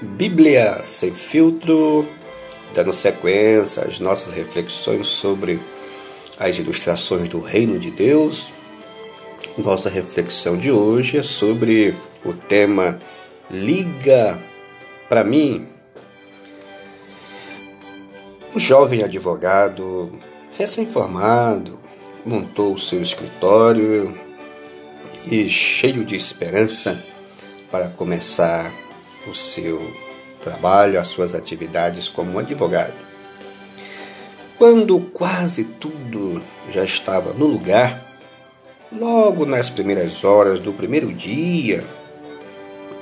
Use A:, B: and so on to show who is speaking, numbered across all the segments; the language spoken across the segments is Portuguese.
A: Bíblia Sem Filtro, dando sequência às nossas reflexões sobre as ilustrações do Reino de Deus. Nossa reflexão de hoje é sobre o tema Liga para mim. Um jovem advogado, recém-formado, montou o seu escritório e, cheio de esperança para começar o seu trabalho, as suas atividades como advogado. Quando quase tudo já estava no lugar, logo nas primeiras horas do primeiro dia,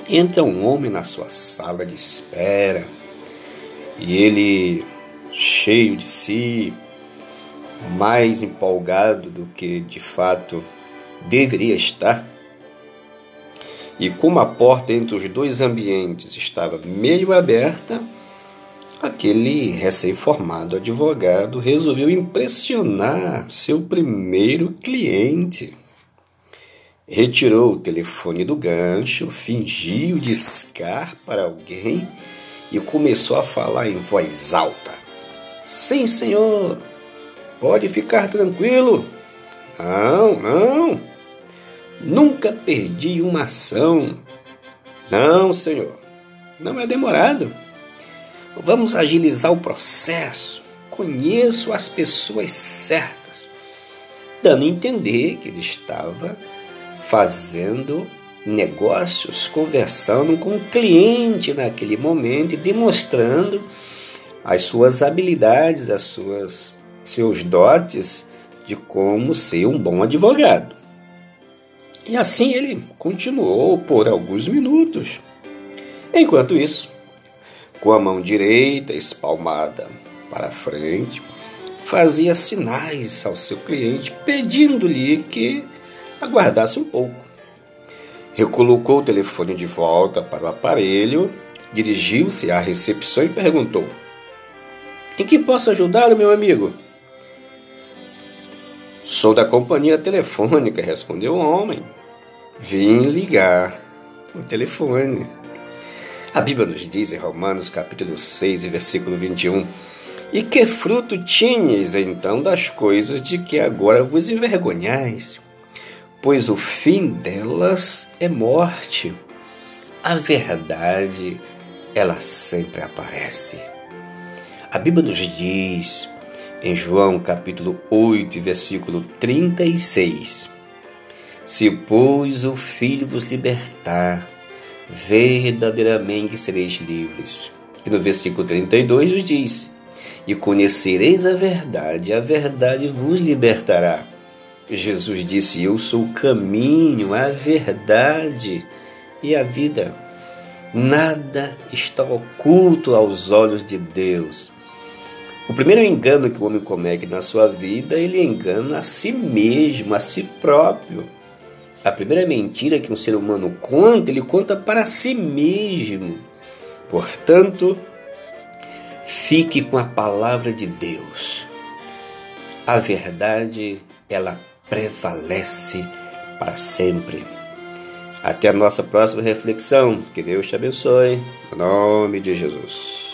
A: entra um homem na sua sala de espera e ele, cheio de si, mais empolgado do que de fato deveria estar, e como a porta entre os dois ambientes estava meio aberta, aquele recém-formado advogado resolveu impressionar seu primeiro cliente. Retirou o telefone do gancho, fingiu discar para alguém e começou a falar em voz alta: Sim, senhor, pode ficar tranquilo. Não, não. Nunca perdi uma ação. Não, senhor, não é demorado. Vamos agilizar o processo. Conheço as pessoas certas. Dando a entender que ele estava fazendo negócios, conversando com o cliente naquele momento e demonstrando as suas habilidades, as suas seus dotes de como ser um bom advogado. E assim ele continuou por alguns minutos. Enquanto isso, com a mão direita espalmada para frente, fazia sinais ao seu cliente, pedindo-lhe que aguardasse um pouco. Recolocou o telefone de volta para o aparelho, dirigiu-se à recepção e perguntou: Em que posso ajudar, meu amigo? Sou da companhia telefônica, respondeu o homem. Vim ligar o telefone. A Bíblia nos diz em Romanos capítulo 6, versículo 21, E que fruto tinhas então das coisas de que agora vos envergonhais? Pois o fim delas é morte. A verdade, ela sempre aparece. A Bíblia nos diz em João capítulo 8, versículo 36, se, pois, o Filho vos libertar, verdadeiramente sereis livres. E no versículo 32 nos diz: E conhecereis a verdade, a verdade vos libertará. Jesus disse: Eu sou o caminho, a verdade e a vida. Nada está oculto aos olhos de Deus. O primeiro engano que o homem comete na sua vida, ele engana a si mesmo, a si próprio. A primeira mentira que um ser humano conta, ele conta para si mesmo. Portanto, fique com a palavra de Deus. A verdade, ela prevalece para sempre. Até a nossa próxima reflexão. Que Deus te abençoe. Em nome de Jesus.